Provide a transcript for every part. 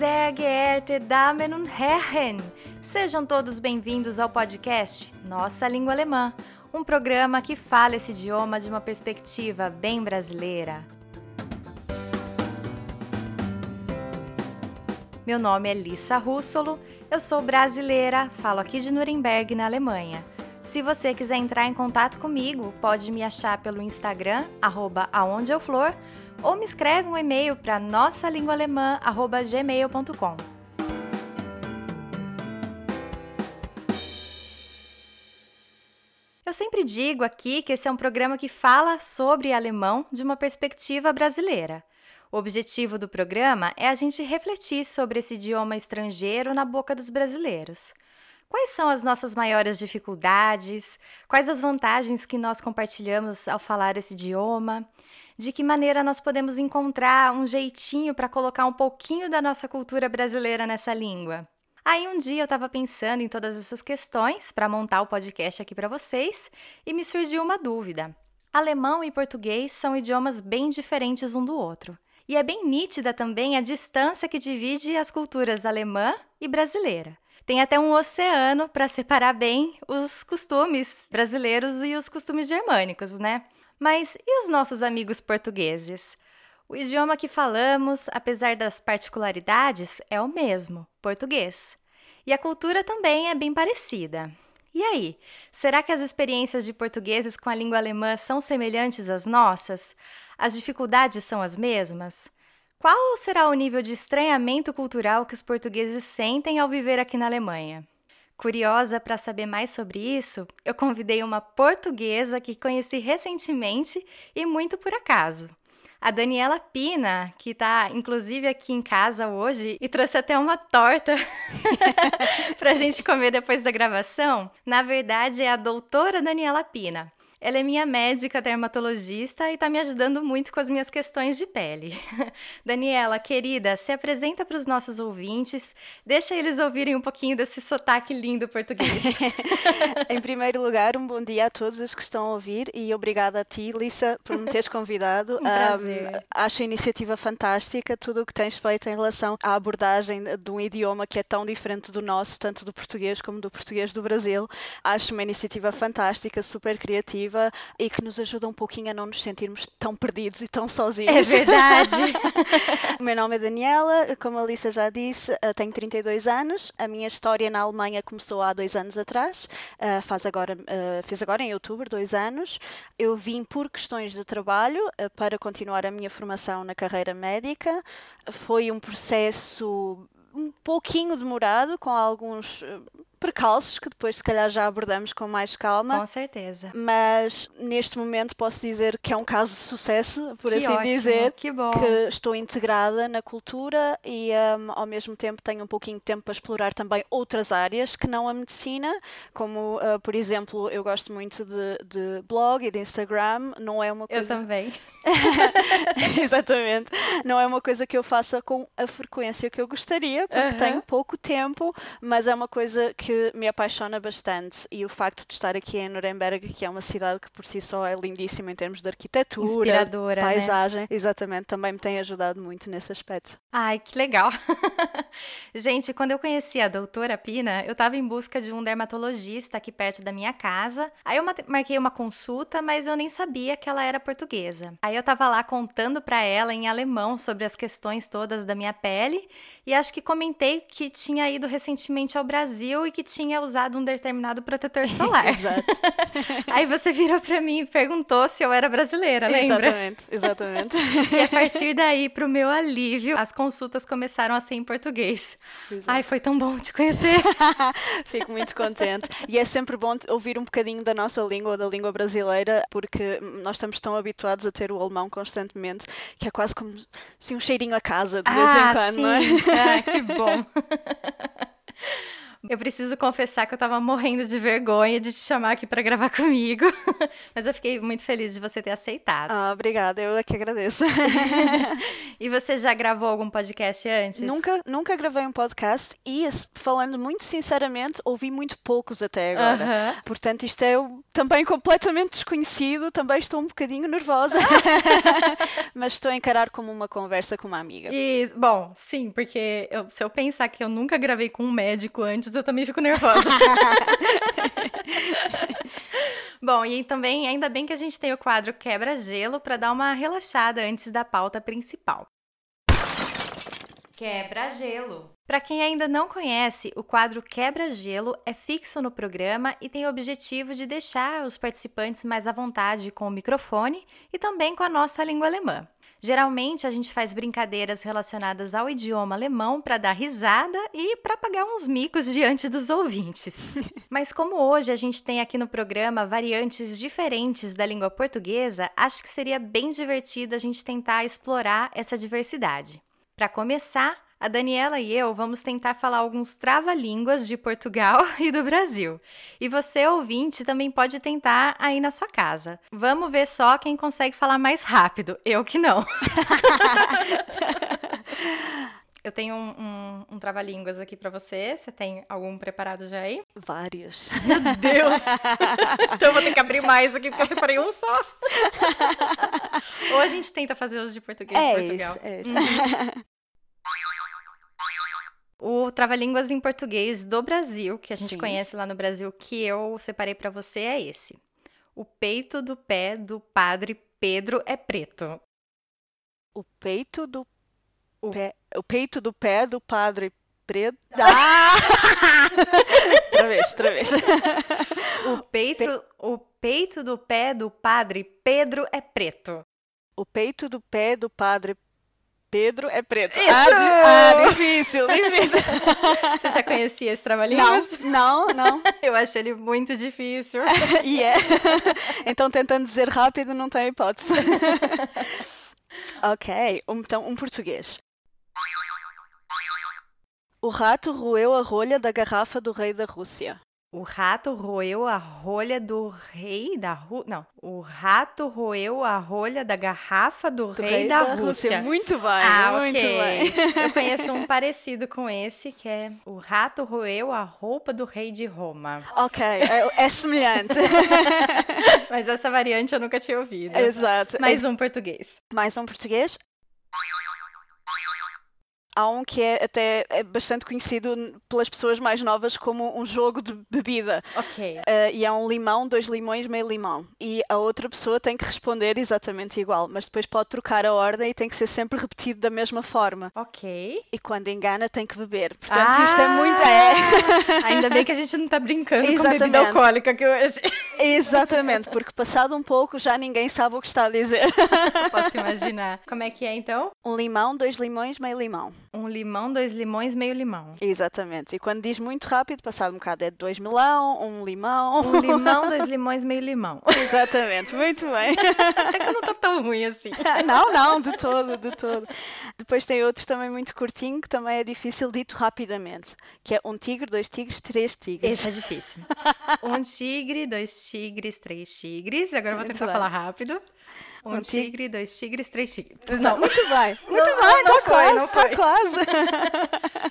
sehr geehrte Damen und Herren! Sejam todos bem-vindos ao podcast Nossa Língua Alemã, um programa que fala esse idioma de uma perspectiva bem brasileira. Meu nome é Lissa Russolo, eu sou brasileira, falo aqui de Nuremberg, na Alemanha. Se você quiser entrar em contato comigo, pode me achar pelo Instagram, arroba ou me escreve um e-mail para nossalinguaalemã.gmail.com. Eu sempre digo aqui que esse é um programa que fala sobre alemão de uma perspectiva brasileira. O objetivo do programa é a gente refletir sobre esse idioma estrangeiro na boca dos brasileiros. Quais são as nossas maiores dificuldades? Quais as vantagens que nós compartilhamos ao falar esse idioma? De que maneira nós podemos encontrar um jeitinho para colocar um pouquinho da nossa cultura brasileira nessa língua? Aí um dia eu estava pensando em todas essas questões para montar o podcast aqui para vocês e me surgiu uma dúvida. Alemão e português são idiomas bem diferentes um do outro. E é bem nítida também a distância que divide as culturas alemã e brasileira. Tem até um oceano para separar bem os costumes brasileiros e os costumes germânicos, né? Mas e os nossos amigos portugueses? O idioma que falamos, apesar das particularidades, é o mesmo, português. E a cultura também é bem parecida. E aí, será que as experiências de portugueses com a língua alemã são semelhantes às nossas? As dificuldades são as mesmas? Qual será o nível de estranhamento cultural que os portugueses sentem ao viver aqui na Alemanha? Curiosa para saber mais sobre isso, eu convidei uma portuguesa que conheci recentemente e muito por acaso. A Daniela Pina, que está inclusive aqui em casa hoje e trouxe até uma torta para a gente comer depois da gravação, na verdade é a doutora Daniela Pina. Ela é minha médica dermatologista e está me ajudando muito com as minhas questões de pele. Daniela, querida, se apresenta para os nossos ouvintes, deixa eles ouvirem um pouquinho desse sotaque lindo português. em primeiro lugar, um bom dia a todos os que estão a ouvir e obrigada a ti, Lisa, por me teres convidado. um prazer. Um, acho a iniciativa fantástica, tudo o que tens feito em relação à abordagem de um idioma que é tão diferente do nosso, tanto do português como do português do Brasil. Acho uma iniciativa fantástica, super criativa e que nos ajuda um pouquinho a não nos sentirmos tão perdidos e tão sozinhos. É verdade. o meu nome é Daniela, como a Alissa já disse, tenho 32 anos. A minha história na Alemanha começou há dois anos atrás, uh, faz agora, uh, fiz agora em outubro, dois anos. Eu vim por questões de trabalho uh, para continuar a minha formação na carreira médica. Foi um processo um pouquinho demorado, com alguns percalços que depois se calhar já abordamos com mais calma. Com certeza. Mas neste momento posso dizer que é um caso de sucesso, por que assim ótimo, dizer. Que bom. Que estou integrada na cultura e um, ao mesmo tempo tenho um pouquinho de tempo para explorar também outras áreas que não a medicina, como uh, por exemplo, eu gosto muito de, de, blog e de Instagram, não é uma coisa. Eu também. Exatamente. Não é uma coisa que eu faça com a frequência que eu gostaria, porque uh -huh. tenho pouco tempo, mas é uma coisa que que me apaixona bastante e o facto de estar aqui em Nuremberg, que é uma cidade que por si só é lindíssima em termos de arquitetura, né? paisagem, né? exatamente, também me tem ajudado muito nesse aspecto. Ai, que legal! Gente, quando eu conheci a doutora Pina, eu estava em busca de um dermatologista aqui perto da minha casa. Aí eu marquei uma consulta, mas eu nem sabia que ela era portuguesa. Aí eu estava lá contando para ela em alemão sobre as questões todas da minha pele e acho que comentei que tinha ido recentemente ao Brasil e que tinha usado um determinado protetor solar. Exato. Aí você virou para mim e perguntou se eu era brasileira, lembra? Exatamente, exatamente. e a partir daí, para o meu alívio, as consultas começaram a ser em português. Exato. Ai, foi tão bom te conhecer. Fico muito contente. E é sempre bom ouvir um bocadinho da nossa língua, da língua brasileira, porque nós estamos tão habituados a ter o alemão constantemente que é quase como assim, um cheirinho a casa de vez ah, em quando, sim. não é? Ah, que bom. Eu preciso confessar que eu tava morrendo de vergonha de te chamar aqui para gravar comigo, mas eu fiquei muito feliz de você ter aceitado. Ah, obrigada, eu é que agradeço. e você já gravou algum podcast antes? Nunca, nunca gravei um podcast e, falando muito sinceramente, ouvi muito poucos até agora. Uh -huh. Portanto, isto é também completamente desconhecido, também estou um bocadinho nervosa, mas estou a encarar como uma conversa com uma amiga. E, bom, sim, porque eu, se eu pensar que eu nunca gravei com um médico antes, eu também fico nervosa. Bom, e também ainda bem que a gente tem o quadro Quebra-Gelo para dar uma relaxada antes da pauta principal. Quebra-Gelo. Para quem ainda não conhece, o quadro Quebra-Gelo é fixo no programa e tem o objetivo de deixar os participantes mais à vontade com o microfone e também com a nossa língua alemã. Geralmente a gente faz brincadeiras relacionadas ao idioma alemão para dar risada e para pagar uns micos diante dos ouvintes. Mas como hoje a gente tem aqui no programa variantes diferentes da língua portuguesa, acho que seria bem divertido a gente tentar explorar essa diversidade. Para começar, a Daniela e eu vamos tentar falar alguns trava-línguas de Portugal e do Brasil. E você, ouvinte, também pode tentar aí na sua casa. Vamos ver só quem consegue falar mais rápido. Eu que não. Eu tenho um, um, um trava-línguas aqui para você. Você tem algum preparado já aí? Vários. Meu Deus! então eu vou ter que abrir mais aqui, porque eu separei um só. Ou a gente tenta fazer os de português é de Portugal. Isso, é isso. Uhum. O Trava-Línguas em Português do Brasil, que a gente Sim. conhece lá no Brasil, que eu separei para você, é esse. O peito do pé do padre Pedro é preto. O peito do o... pé, o peito do pé do padre preto. Ah! outra vez, outra vez. O peito, Pe... o peito do pé do padre Pedro é preto. O peito do pé do padre Pedro é preto. Isso! Ah, ah, difícil, difícil. Você já conhecia esse trabalhinho? Não, não, não. Eu achei ele muito difícil. E é. Então, tentando dizer rápido, não tem hipótese. ok, então, um português. O rato roeu a rolha da garrafa do rei da Rússia. O rato roeu a rolha do rei da Rússia. Não, o rato roeu a rolha da garrafa do, do rei, rei, da, da Rússia. Rússia. Muito bem, ah, muito okay. bem. Eu conheço um parecido com esse, que é o rato roeu a roupa do rei de Roma. Ok, é, é semelhante. Mas essa variante eu nunca tinha ouvido. Exato. Mais um português. Mais um português. Há um que é até é bastante conhecido pelas pessoas mais novas como um jogo de bebida. Ok. Uh, e é um limão, dois limões, meio limão. E a outra pessoa tem que responder exatamente igual, mas depois pode trocar a ordem e tem que ser sempre repetido da mesma forma. Ok. E quando engana tem que beber. Portanto, ah, isto é muito. É. Ainda bem que a gente não está brincando exatamente. com bebida alcoólica aqui hoje. Exatamente, porque passado um pouco já ninguém sabe o que está a dizer. Posso imaginar. Como é que é então? Um limão, dois limões, meio limão. Um limão, dois limões, meio limão. Exatamente. E quando diz muito rápido, passado um bocado, é dois melão, um limão. Um limão, dois limões, meio limão. Exatamente, muito bem. Até que não está tão ruim assim. não, não, de todo, de todo. Depois tem outros também muito curtinho, que também é difícil dito rapidamente, que é um tigre, dois tigres, três tigres. Esse é difícil. um tigre, dois tigres, três tigres. Agora eu vou tentar falar rápido. Um, um tigre, tigre, dois tigres, três tigres. Não, muito bem. Muito não, bem, não, tá quase, não tá quase.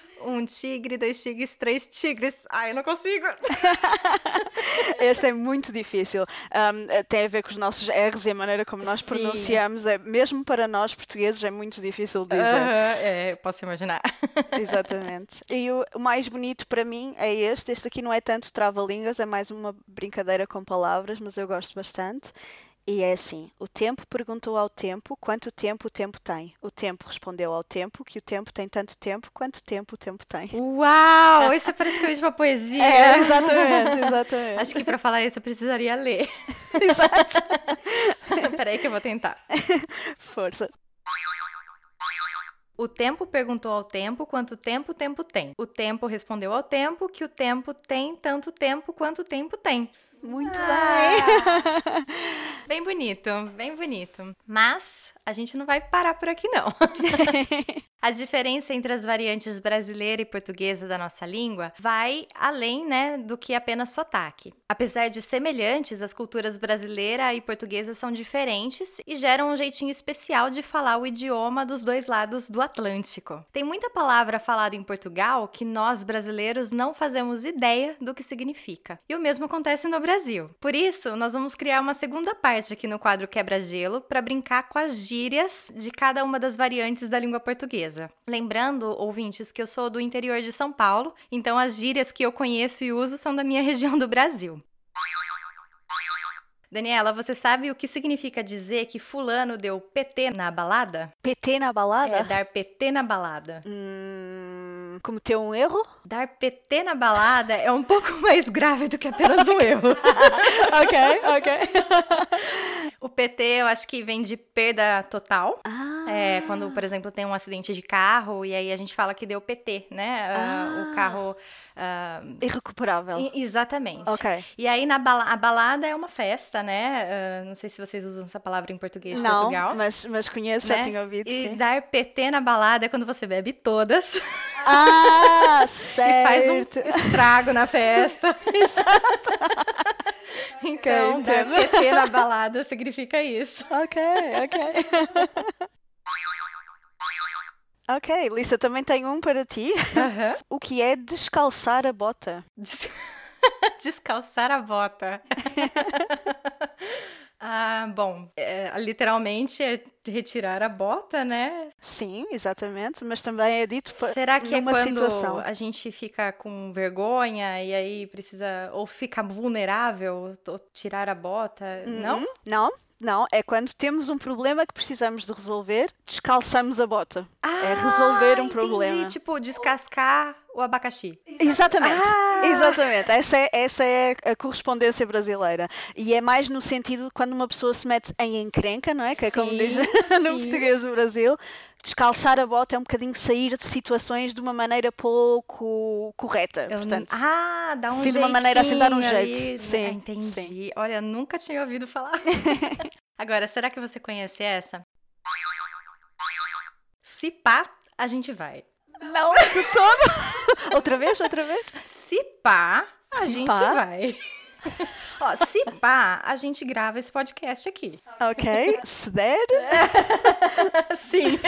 um tigre, dois tigres, três tigres. Ai, eu não consigo. este é muito difícil. Um, tem a ver com os nossos R's e a maneira como nós Sim. pronunciamos. É, mesmo para nós portugueses é muito difícil dizer. Uh, é, posso imaginar. Exatamente. E o, o mais bonito para mim é este. Este aqui não é tanto trava-línguas, é mais uma brincadeira com palavras, mas eu gosto bastante. E é assim: o tempo perguntou ao tempo quanto tempo o tempo tem. O tempo respondeu ao tempo que o tempo tem tanto tempo quanto tempo o tempo tem. Uau! Isso é praticamente uma poesia. É, exatamente, exatamente. Acho que para falar isso eu precisaria ler. Exato. Peraí que eu vou tentar. Força. O tempo perguntou ao tempo quanto tempo o tempo tem. O tempo respondeu ao tempo que o tempo tem tanto tempo quanto o tempo tem. Muito ah. bem. bem bonito, bem bonito. Mas a gente não vai parar por aqui, não. A diferença entre as variantes brasileira e portuguesa da nossa língua vai além, né, do que apenas sotaque. Apesar de semelhantes, as culturas brasileira e portuguesa são diferentes e geram um jeitinho especial de falar o idioma dos dois lados do Atlântico. Tem muita palavra falada em Portugal que nós brasileiros não fazemos ideia do que significa. E o mesmo acontece no Brasil. Por isso, nós vamos criar uma segunda parte aqui no quadro Quebra-Gelo para brincar com as gírias de cada uma das variantes da língua portuguesa. Lembrando, ouvintes, que eu sou do interior de São Paulo, então as gírias que eu conheço e uso são da minha região do Brasil. Daniela, você sabe o que significa dizer que fulano deu PT na balada? PT na balada? É, dar PT na balada. Hum, cometeu um erro? Dar PT na balada é um pouco mais grave do que apenas um erro. ok, ok. O PT eu acho que vem de perda total. Ah. É, quando, por exemplo, tem um acidente de carro e aí a gente fala que deu PT, né? Ah. Uh, o carro. Uh, Irrecuperável. exatamente. Ok. E aí na bala a balada é uma festa, né? Uh, não sei se vocês usam essa palavra em português de Não, Portugal. mas, mas conheço, né? já tinha ouvido, E sim. dar PT na balada é quando você bebe todas Ah, e certo. faz um estrago na festa. Então, dar. PT na balada significa isso. Ok, ok. ok, Lisa, também tenho um para ti. Aham. O que é descalçar a bota? Des- Descalçar a bota. ah, bom, é, literalmente é retirar a bota, né? Sim, exatamente, mas também é dito Será que é quando situação. a gente fica com vergonha e aí precisa ou fica vulnerável, ou tirar a bota? Não? Uhum. Não, não, é quando temos um problema que precisamos de resolver, descalçamos a bota. é resolver um Ah, entendi. problema. Tipo, descascar o abacaxi. Exatamente, Ah! exatamente. Essa é, essa é a correspondência brasileira. E é mais no sentido de quando uma pessoa se mete em encrenca, não é? Que é como Sim, diz no sim. português do Brasil. Descalçar a bota é um bocadinho sair de situações de uma maneira pouco correta. Eu Portanto, ah, dá um sim, de uma maneira assim, dar um jeitinho ali, jeito. né? Sim, entendi. sim. Olha, nunca tinha ouvido falar. Agora, será que você conhece essa? Se pá, a gente vai. Não, de todo. outra vez, outra vez. Se pá, a Se gente pá. vai. Ó, se pá, a gente grava esse podcast aqui. Ok, se der. Sim.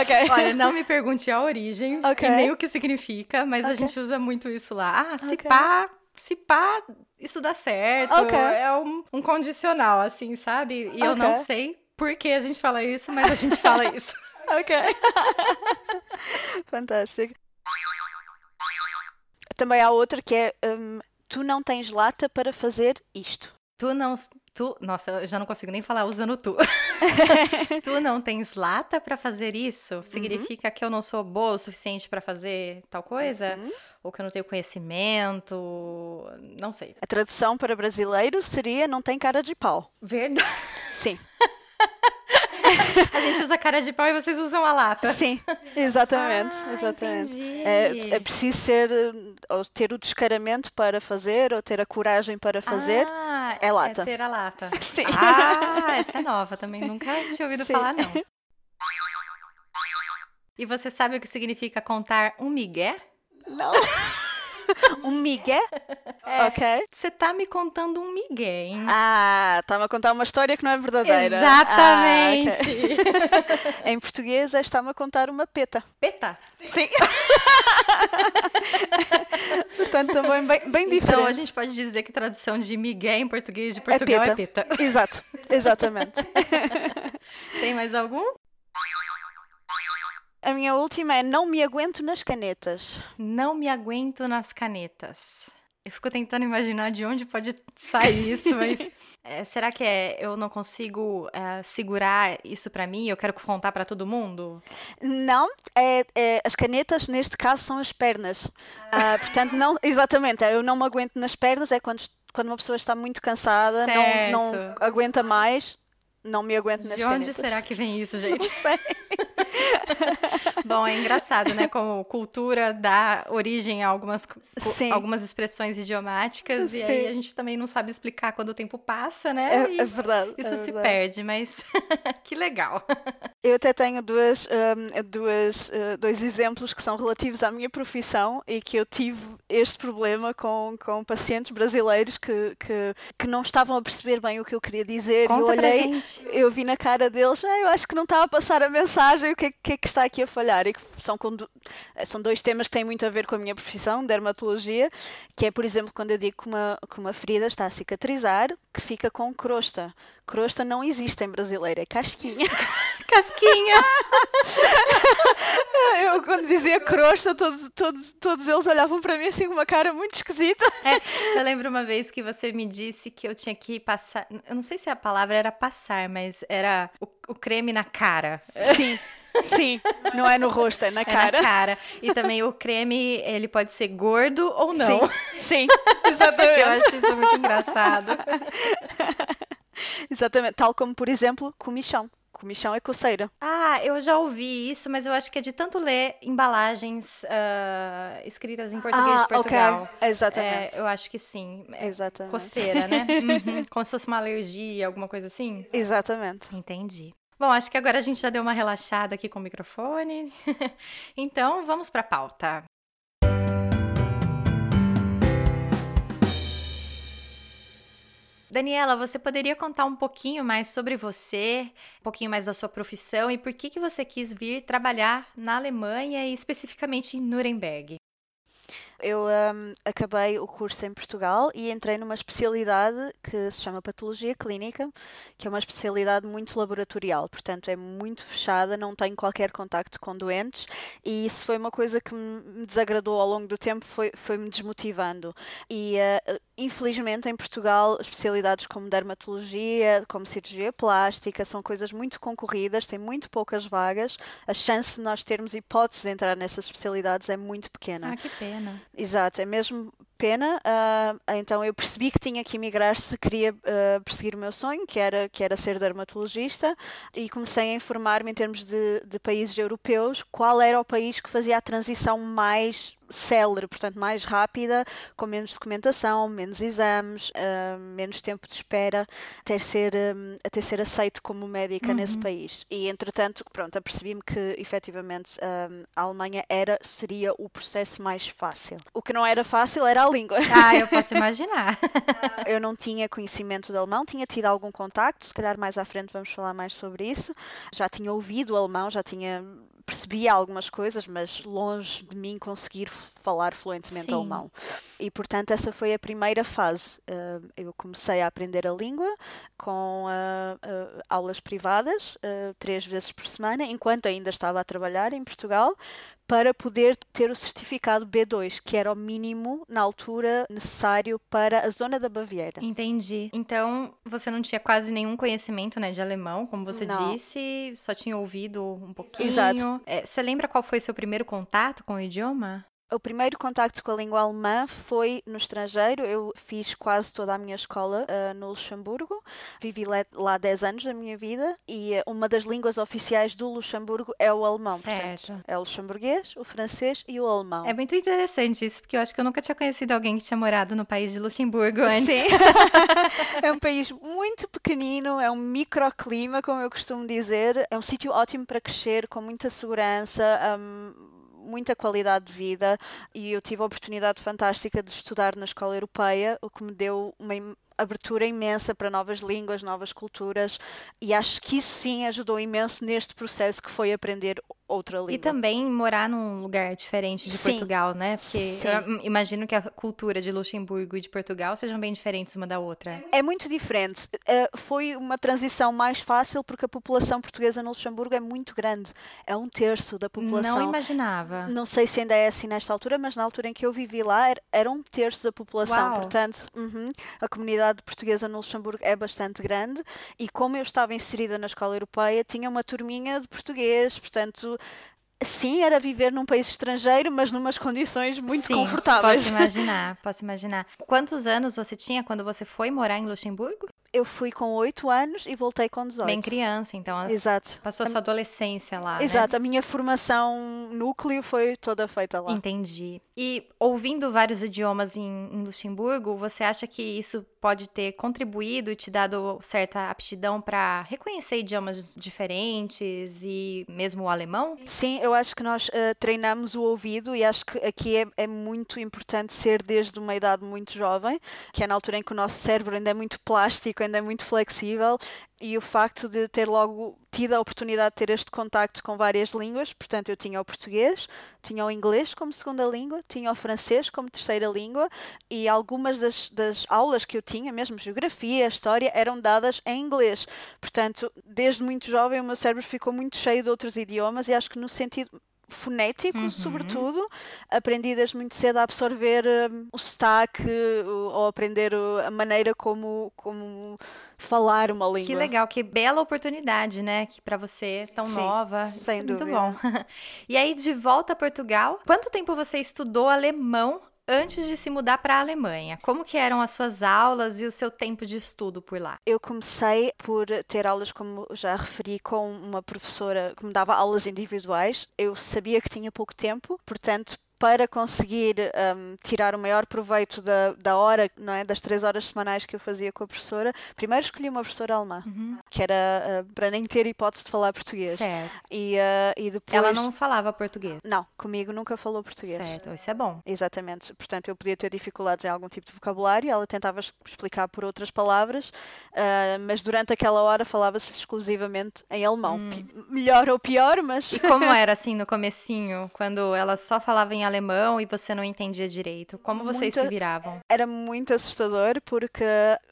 Ok. Olha, não me pergunte a origem Ok. e nem o que significa, mas a Ok. gente usa muito isso lá. Ah, se Ok. pá, se pá, isso dá certo. Ok. É um, um condicional, assim, sabe? E eu não sei por que a gente fala isso, mas a gente fala isso. Ok. Fantástico. Também há outra que é hum, tu não tens lata para fazer isto. Tu não. Tu, nossa, eu já não consigo nem falar usando tu. tu não tens lata pra fazer isso? Significa que eu não sou boa o suficiente pra fazer tal coisa? Ou que eu não tenho conhecimento? Não sei. A tradução para brasileiro seria não tem cara de pau. Verdade. Sim. A gente usa cara de pau e vocês usam a lata. Sim, exatamente, Ah, exatamente. É, é preciso ser, ou ter o descaramento para fazer, ou ter a coragem para fazer. Ah, é lata. É ter a lata. Sim. Ah, essa é nova. Também nunca tinha ouvido Sim. falar, não. E você sabe o que significa contar um migué? Não. um migué? É. Ok. Você tá me contando um migué, hein? Ah, está-me a contar uma história que não é verdadeira. Exatamente. Ah, ok. em português, é está-me a contar uma peta. Peta. Sim. Portanto, também bem, bem diferente. Então a gente pode dizer que tradução de migué em português de Portugal é peta. Exato, exatamente. Tem mais algum? A minha última é não me aguento nas canetas. Não me aguento nas canetas. Eu fico tentando imaginar de onde pode sair isso, mas é, será que é eu não consigo é, segurar isso pra mim? Eu quero contar pra todo mundo? Não, é, é- as canetas neste caso são as pernas. Ah, portanto, não, exatamente, é, eu não me aguento nas pernas, é quando, quando uma pessoa está muito cansada, não, não aguenta mais, não me aguento nas De onde canetas. será que vem isso, gente? Não sei. Bom, é engraçado, né? Como cultura dá origem a algumas, algumas expressões idiomáticas Sim. e aí a gente também não sabe explicar quando o tempo passa, né? É, é verdade. Isso é se verdade. perde, mas que legal. Eu até tenho duas, um, duas, uh, dois exemplos que são relativos à minha profissão e que eu tive este problema com, com pacientes brasileiros que, que, que não estavam a perceber bem o que eu queria dizer Conta e eu olhei, eu vi na cara deles, ah, eu acho que não estava a passar a mensagem, o que é, que, é que está aqui a falhar? E que são, são dois temas que têm muito a ver com a minha profissão, dermatologia, que é, por exemplo, quando eu digo que uma, que uma ferida está a cicatrizar, que fica com crosta. Crosta não existe em brasileiro, é casquinha. Casquinha! eu, quando dizia crosta, todos, todos, todos eles olhavam para mim assim com uma cara muito esquisita. É, eu lembro uma vez que você me disse que eu tinha que passar. Eu não sei se a palavra era passar, mas era o, o creme na cara. Sim. Sim, não é no rosto, é na cara. É na cara. E também o creme, ele pode ser gordo ou não. Sim, sim exatamente. Eu acho isso muito engraçado. exatamente, tal como, por exemplo, comichão. Comichão é coceira. Ah, eu já ouvi isso, mas eu acho que é de tanto ler embalagens uh, escritas em português ah, de Portugal. Okay. Exatamente. É, eu acho que sim. É Exatamente. Coceira, né? uhum. Como se fosse uma alergia, alguma coisa assim. Exatamente. Entendi. Bom, acho que agora a gente já deu uma relaxada aqui com o microfone. então, vamos para a pauta. Daniela, você poderia contar um pouquinho mais sobre você, um pouquinho mais da sua profissão e por que, que você quis vir trabalhar na Alemanha e especificamente em Nuremberg? Eu um, acabei o curso em Portugal e entrei numa especialidade que se chama Patologia Clínica, que é uma especialidade muito laboratorial, portanto é muito fechada, não tenho qualquer contacto com doentes e isso foi uma coisa que me desagradou ao longo do tempo, foi-me foi desmotivando. E uh, infelizmente em Portugal, especialidades como dermatologia, como cirurgia plástica, são coisas muito concorridas, têm muito poucas vagas, a chance de nós termos hipótese de entrar nessas especialidades é muito pequena. Ah, que pena. Exato, é mesmo pena. Uh, então eu percebi que tinha que emigrar se queria uh, perseguir o meu sonho, que era, que era ser dermatologista, e comecei a informar-me em termos de, de países europeus qual era o país que fazia a transição mais célere, portanto mais rápida, com menos documentação, menos exames, uh, menos tempo de espera, até ser, um, até ser aceito como médica uhum. nesse país. E entretanto, pronto, apercebi-me que efetivamente um, a Alemanha era, seria o processo mais fácil. O que não era fácil era a língua. Ah, eu posso imaginar. eu não tinha conhecimento de alemão, tinha tido algum contacto, se calhar mais à frente vamos falar mais sobre isso. Já tinha ouvido alemão, já tinha percebia algumas coisas, mas longe de mim conseguir falar fluentemente Sim. alemão. E portanto, essa foi a primeira fase. Uh, eu comecei a aprender a língua com uh, uh, aulas privadas, três vezes por semana, enquanto ainda estava a trabalhar em Portugal, para poder ter o certificado B2, que era o mínimo na altura necessário para a zona da Baviera. Entendi. Então, você não tinha quase nenhum conhecimento né, de alemão, como você não. disse, só tinha ouvido um pouquinho. Exato. É, você lembra qual foi o seu primeiro contato com o idioma? O primeiro contacto com a língua alemã foi no estrangeiro. Eu fiz quase toda a minha escola uh, no Luxemburgo. Vivi lá 10 anos da minha vida e uh, uma das línguas oficiais do Luxemburgo é o alemão. Certo. Portanto, é o luxemburguês, o francês e o alemão. É muito interessante isso, porque eu acho que eu nunca tinha conhecido alguém que tinha morado no país de Luxemburgo antes. Sim. é um país muito pequenino, é um microclima, como eu costumo dizer. É um sítio ótimo para crescer, com muita segurança. Um, muita qualidade de vida e eu tive a oportunidade fantástica de estudar na escola europeia, o que me deu uma abertura imensa para novas línguas, novas culturas, e acho que isso sim ajudou imenso neste processo que foi aprender outra língua. E também morar num lugar diferente de sim. Portugal, né? Porque sim. eu imagino que a cultura de Luxemburgo e de Portugal sejam bem diferentes uma da outra. É muito diferente. Uh, foi uma transição mais fácil porque a população portuguesa no Luxemburgo é muito grande. É um terço da população. Não imaginava. Não sei se ainda é assim nesta altura, mas na altura em que eu vivi lá era, era um terço da população. Uau. Portanto, uh -huh, a comunidade portuguesa no Luxemburgo é bastante grande e como eu estava inserida na escola europeia, tinha uma turminha de português, portanto Sim, era viver num país estrangeiro, mas numas condições muito Sim, confortáveis. Posso imaginar, posso imaginar. Quantos anos você tinha quando você foi morar em Luxemburgo? Eu fui com 8 anos e voltei com 18. Bem criança, então. Exato. Passou a sua adolescência lá. Exato, né? a minha formação núcleo foi toda feita lá. Entendi. E ouvindo vários idiomas em, em Luxemburgo, você acha que isso pode ter contribuído e te dado certa aptidão para reconhecer idiomas diferentes e mesmo o alemão? Sim, eu acho que nós uh, treinamos o ouvido e acho que aqui é, é, muito importante ser desde uma idade muito jovem, que é na altura em que o nosso cérebro ainda é muito plástico, ainda é muito flexível e o facto de ter logo tido a oportunidade de ter este contacto com várias línguas, portanto eu tinha o português, tinha o inglês como segunda língua, tinha o francês como terceira língua e algumas das, das aulas que eu tinha, mesmo geografia, história, eram dadas em inglês. Portanto, desde muito jovem o meu cérebro ficou muito cheio de outros idiomas e acho que no sentido fonético, uhum. sobretudo. Aprendi desde muito cedo a absorver um, o sotaque ou aprender a maneira como, como falar uma língua. Que legal, que bela oportunidade, né? Que para você tão Sim, nova, sem Isso dúvida. muito bom. e aí de volta a Portugal, quanto tempo você estudou alemão antes de se mudar para a Alemanha? Como que eram as suas aulas e o seu tempo de estudo por lá? Eu comecei por ter aulas, como já referi, com uma professora que me dava aulas individuais. Eu sabia que tinha pouco tempo, portanto, para conseguir um, tirar o maior proveito da, da hora, não é? das três horas semanais que eu fazia com a professora, primeiro escolhi uma professora alemã, uhum. que era uh, para nem ter hipótese de falar português. Certo. E, uh, e depois... Ela não falava português? Não, comigo nunca falou português. Certo, isso é bom. Exatamente. Portanto, eu podia ter dificuldades em algum tipo de vocabulário, ela tentava explicar por outras palavras, uh, mas durante aquela hora falava-se exclusivamente em alemão. Hum. Melhor ou pior, mas... E como era assim no comecinho, quando ela só falava em alemão e você não entendia direito? Como vocês Muito- se viravam? Era muito assustador porque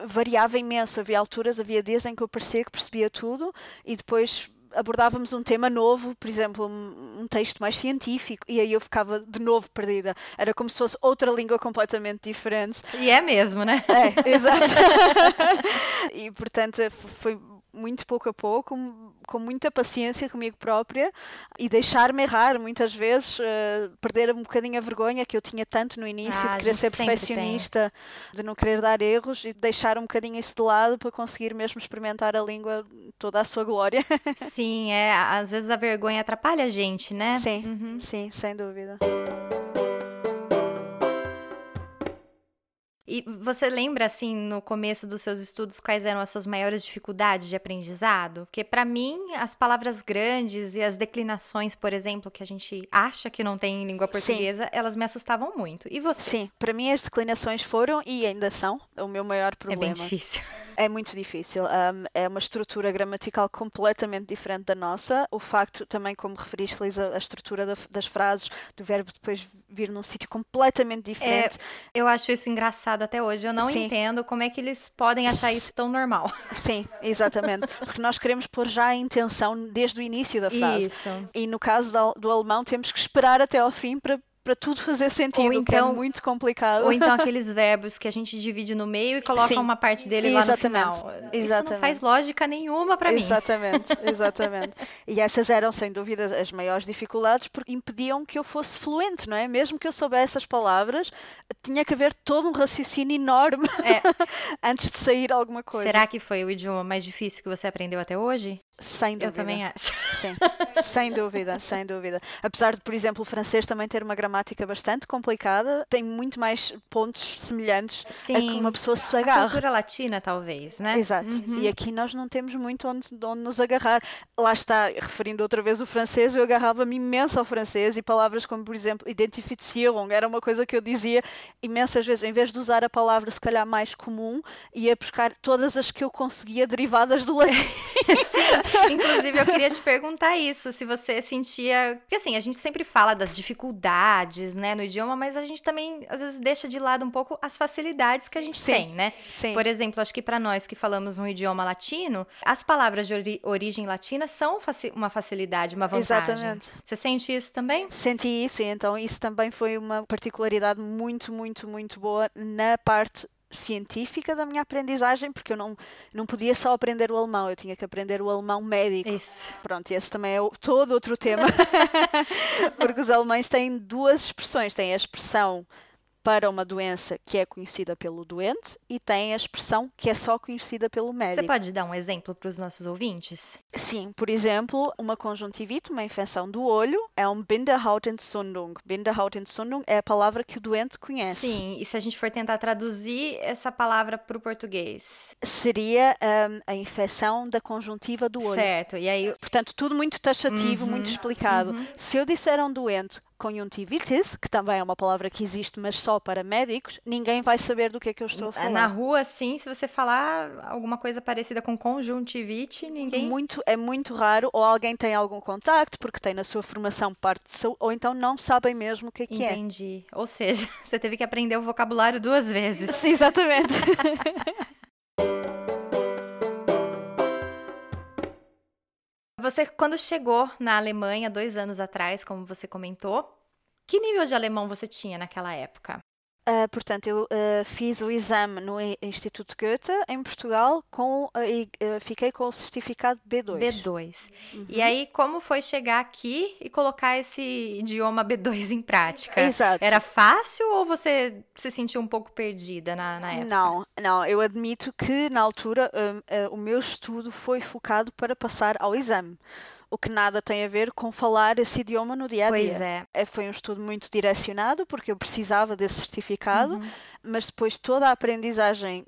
variava imenso. Havia alturas, havia dias em que eu parecia que percebia tudo e depois abordávamos um tema novo, por exemplo, um um texto mais científico, e aí eu ficava de novo perdida. Era como se fosse outra língua completamente diferente. E é mesmo, né? É, exato. e portanto foi muito pouco a pouco, com muita paciência comigo própria e deixar-me errar muitas vezes, eh, perder um bocadinho a vergonha que eu tinha tanto no início Ah, de querer ser perfeccionista, de não querer dar erros e deixar um bocadinho isso de lado para conseguir mesmo experimentar a língua toda a sua glória. Sim, é. Às vezes a vergonha atrapalha a gente, né? Sim, Uhum. sim, sem dúvida. E você lembra, assim, no começo dos seus estudos, quais eram as suas maiores dificuldades de aprendizado? Porque, para mim, as palavras grandes e as declinações, por exemplo, que a gente acha que não tem em língua Sim. portuguesa, elas me assustavam muito. E você? Sim, para mim as declinações foram e ainda são o meu maior É problema. bem difícil. É muito difícil. Um, é uma estrutura gramatical completamente diferente da nossa. O facto, também, como referiste, Lisa, a estrutura da- das frases, do verbo depois vir num sítio completamente diferente. Eu acho isso engraçado até hoje. Eu não Sim. entendo como é que eles podem achar isso tão normal. Sim, exatamente. Porque nós queremos pôr já a intenção desde o início da frase. Isso. E no caso da- do alemão, temos que esperar até ao fim para, para tudo fazer sentido, Ou é então- muito complicado. Ou então aqueles verbos que a gente divide no meio e coloca Sim. uma parte dele lá no Exatamente. final. Isso não Exatamente. faz lógica nenhuma pra mim. Exatamente, exatamente. E essas eram, sem dúvida, as maiores dificuldades porque impediam que eu fosse fluente, não é? Mesmo que eu soubesse as palavras, tinha que haver todo um raciocínio enorme É. antes de sair alguma coisa. Será que foi o idioma mais difícil que você aprendeu até hoje? Sem dúvida. Eu também acho. Sim, sem dúvida, sem dúvida. Apesar de, por exemplo, o francês também ter uma gramática bastante complicada, tem muito mais pontos semelhantes a que Sim. uma pessoa se A agarra. cultura latina, talvez, né? Exato. Uhum. E aqui nós não temos muito onde, onde nos agarrar. Lá está, referindo outra vez o francês, eu agarrava-me imenso ao francês e palavras como, por exemplo, identifizieren, era uma coisa que eu dizia imensas vezes. Em vez de usar a palavra, se calhar, mais comum, ia buscar todas as que eu conseguia derivadas do latim. Inclusive, eu queria te perguntar isso, se você sentia. Porque assim, a gente sempre fala das dificuldades, né, no idioma, mas a gente também, às vezes, deixa de lado um pouco as facilidades que a gente Sim, tem, né? Sim. Por exemplo, acho que para nós que falamos um idioma latino, as palavras de ori- origem latina são faci- uma facilidade, uma vantagem. Exatamente. Você sente isso também? Senti isso, então isso também foi uma particularidade muito, muito, muito boa na parte científica da minha aprendizagem, porque eu não, não podia só aprender o alemão, eu tinha que aprender o alemão médico. Isso. Pronto, esse também é o- todo outro tema. Porque os alemães têm duas expressões. Têm a expressão para uma doença que é conhecida pelo doente e tem a expressão que é só conhecida pelo médico. Você pode dar um exemplo para os nossos ouvintes? Sim, por exemplo, uma conjuntivite, uma infecção do olho, é um Binderhautentzündung. Binderhautentzündung é a palavra que o doente conhece. Sim, e se a gente for tentar traduzir essa palavra para o português? Seria um, a infecção da conjuntiva do olho. Certo, e aí... Portanto, tudo muito taxativo, uhum, muito explicado. Uhum. Se eu disser a um doente conjuntivitis, que também é uma palavra que existe, mas só para médicos, ninguém vai saber do que é que eu estou a falar. Na rua, sim, se você falar alguma coisa parecida com conjuntivite, ninguém. Muito, é muito raro, ou alguém tem algum contacto, porque tem na sua formação parte de saúde, ou então não sabem mesmo o que é que Entendi. é. Entendi. Ou seja, você teve que aprender o vocabulário duas vezes. Sim, exatamente. Você, quando chegou na Alemanha dois anos atrás, como você comentou, que nível de alemão você tinha naquela época? Uh, portanto, eu uh, fiz o exame no Instituto Goethe, em Portugal, com, uh, e fiquei com o certificado B2. B2. Uhum. E aí, como foi chegar aqui e colocar esse idioma B2 em prática? Exato. Era fácil ou você se sentiu um pouco perdida na, na época? Não, não. Eu admito que, na altura, o meu estudo foi focado para passar ao exame o que nada tem a ver com falar esse idioma no dia a dia. Pois é. é. Foi um estudo muito direcionado, porque eu precisava desse certificado, uhum. mas depois toda a aprendizagem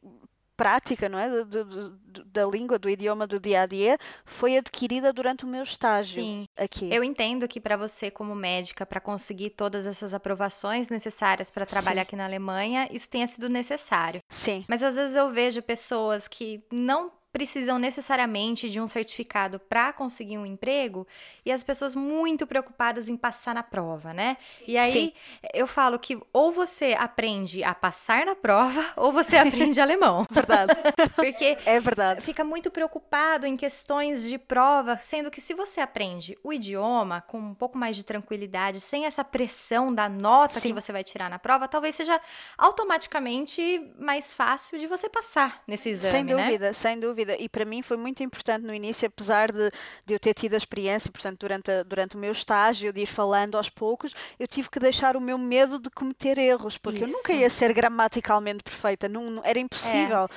prática, não é, de, de, de, da língua, do idioma do dia a dia, foi adquirida durante o meu estágio Sim. aqui. Eu entendo que para você como médica, para conseguir todas essas aprovações necessárias para trabalhar Sim. aqui na Alemanha, isso tenha sido necessário. Sim. Mas às vezes eu vejo pessoas que não precisam necessariamente de um certificado para conseguir um emprego e as pessoas muito preocupadas em passar na prova, né? E aí Sim. eu falo que ou você aprende a passar na prova ou você aprende alemão. Verdade. Porque é verdade. Fica muito preocupado em questões de prova, sendo que se você aprende o idioma com um pouco mais de tranquilidade, sem essa pressão da nota Sim. que você vai tirar na prova, talvez seja automaticamente mais fácil de você passar nesse exame, Sem né? dúvida, né? sem dúvida dúvida. E para mim foi muito importante no início, apesar de, de eu ter tido a experiência, portanto, durante, a, durante o meu estágio, de ir falando aos poucos, eu tive que deixar o meu medo de cometer erros, porque Isso. eu nunca ia ser gramaticalmente perfeita, não, não era impossível.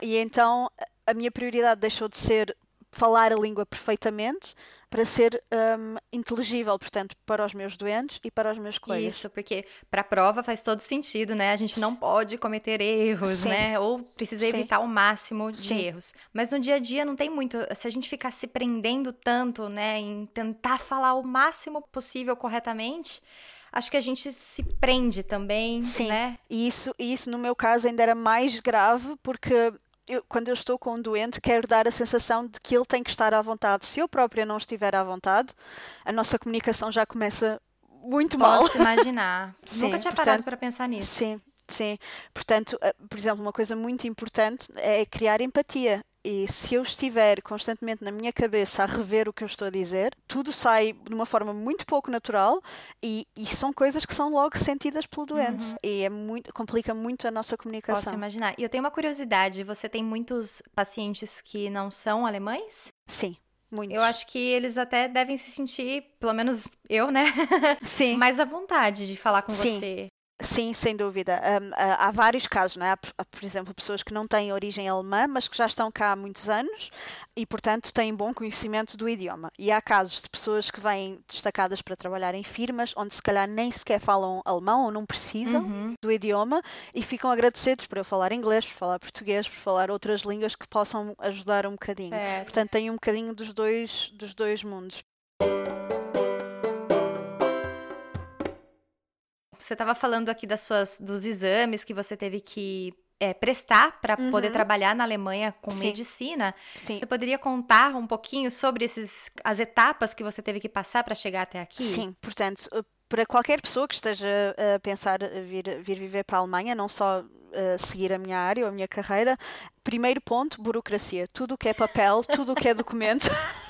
É. E então a minha prioridade deixou de ser falar a língua perfeitamente para ser um, inteligível, portanto, para os meus doentes e para os meus colegas. Isso, porque para a prova faz todo sentido, né? A gente não pode cometer erros, Sim. né? Ou precisa evitar Sim. o máximo de Sim. erros. Mas no dia a dia não tem muito. Se a gente ficar se prendendo tanto, né, em tentar falar o máximo possível corretamente, acho que a gente se prende também, Sim. né? E isso, isso no meu caso ainda era mais grave porque eu, quando eu estou com um doente, quero dar a sensação de que ele tem que estar à vontade. Se eu própria não estiver à vontade, a nossa comunicação já começa muito Posso mal. Posso imaginar. sim, Nunca tinha portanto, parado para pensar nisso. Sim, sim. Portanto, eh, por exemplo, uma coisa muito importante é criar empatia. E se eu estiver constantemente na minha cabeça a rever o que eu estou a dizer, tudo sai de uma forma muito pouco natural e, e são coisas que são logo sentidas pelo doente. Uhum. E é muito, complica muito a nossa comunicação. Posso imaginar. E eu tenho uma curiosidade: você tem muitos pacientes que não são alemães? Sim. Muitos. Eu acho que eles até devem se sentir, pelo menos eu, né? Sim. mais à vontade de falar com Sim. você. Sim, sem dúvida. Um, há vários casos, não é? Há, por exemplo, pessoas que não têm origem alemã, mas que já estão cá há muitos anos e, portanto, têm bom conhecimento do idioma. E há casos de pessoas que vêm destacadas para trabalhar em firmas onde, se calhar, nem sequer falam alemão ou não precisam uhum. do idioma e ficam agradecidos por eu falar inglês, por falar português, por falar outras línguas que possam ajudar um bocadinho. Portanto, tem um bocadinho dos dois, dos dois mundos. Você estava falando aqui das suas, dos exames que você teve que é, prestar para uhum. poder trabalhar na Alemanha com Sim. medicina. Sim. Você poderia contar um pouquinho sobre esses, as etapas que você teve que passar para chegar até aqui? Sim, portanto, uh, para qualquer pessoa que esteja a pensar vir, vir viver para a Alemanha, não só uh, seguir a minha área ou a minha carreira, primeiro ponto, burocracia. Tudo o que é papel, tudo o que é documento.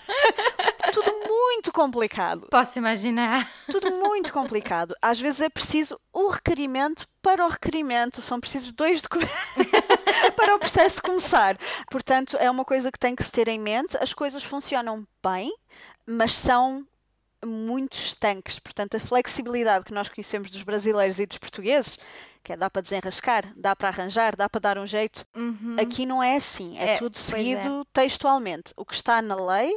muito complicado. Posso imaginar. Tudo muito complicado. Às vezes é preciso o requerimento para o requerimento. São precisos dois documentos para o processo começar. Portanto, é uma coisa que tem que se ter em mente. As coisas funcionam bem, mas são muito estanques. Portanto, a flexibilidade que nós conhecemos dos brasileiros e dos portugueses que é dá para desenrascar, dá para arranjar, dá para dar um jeito. Uhum. Aqui não é assim, é, É, tudo é. seguido textualmente. O que está na lei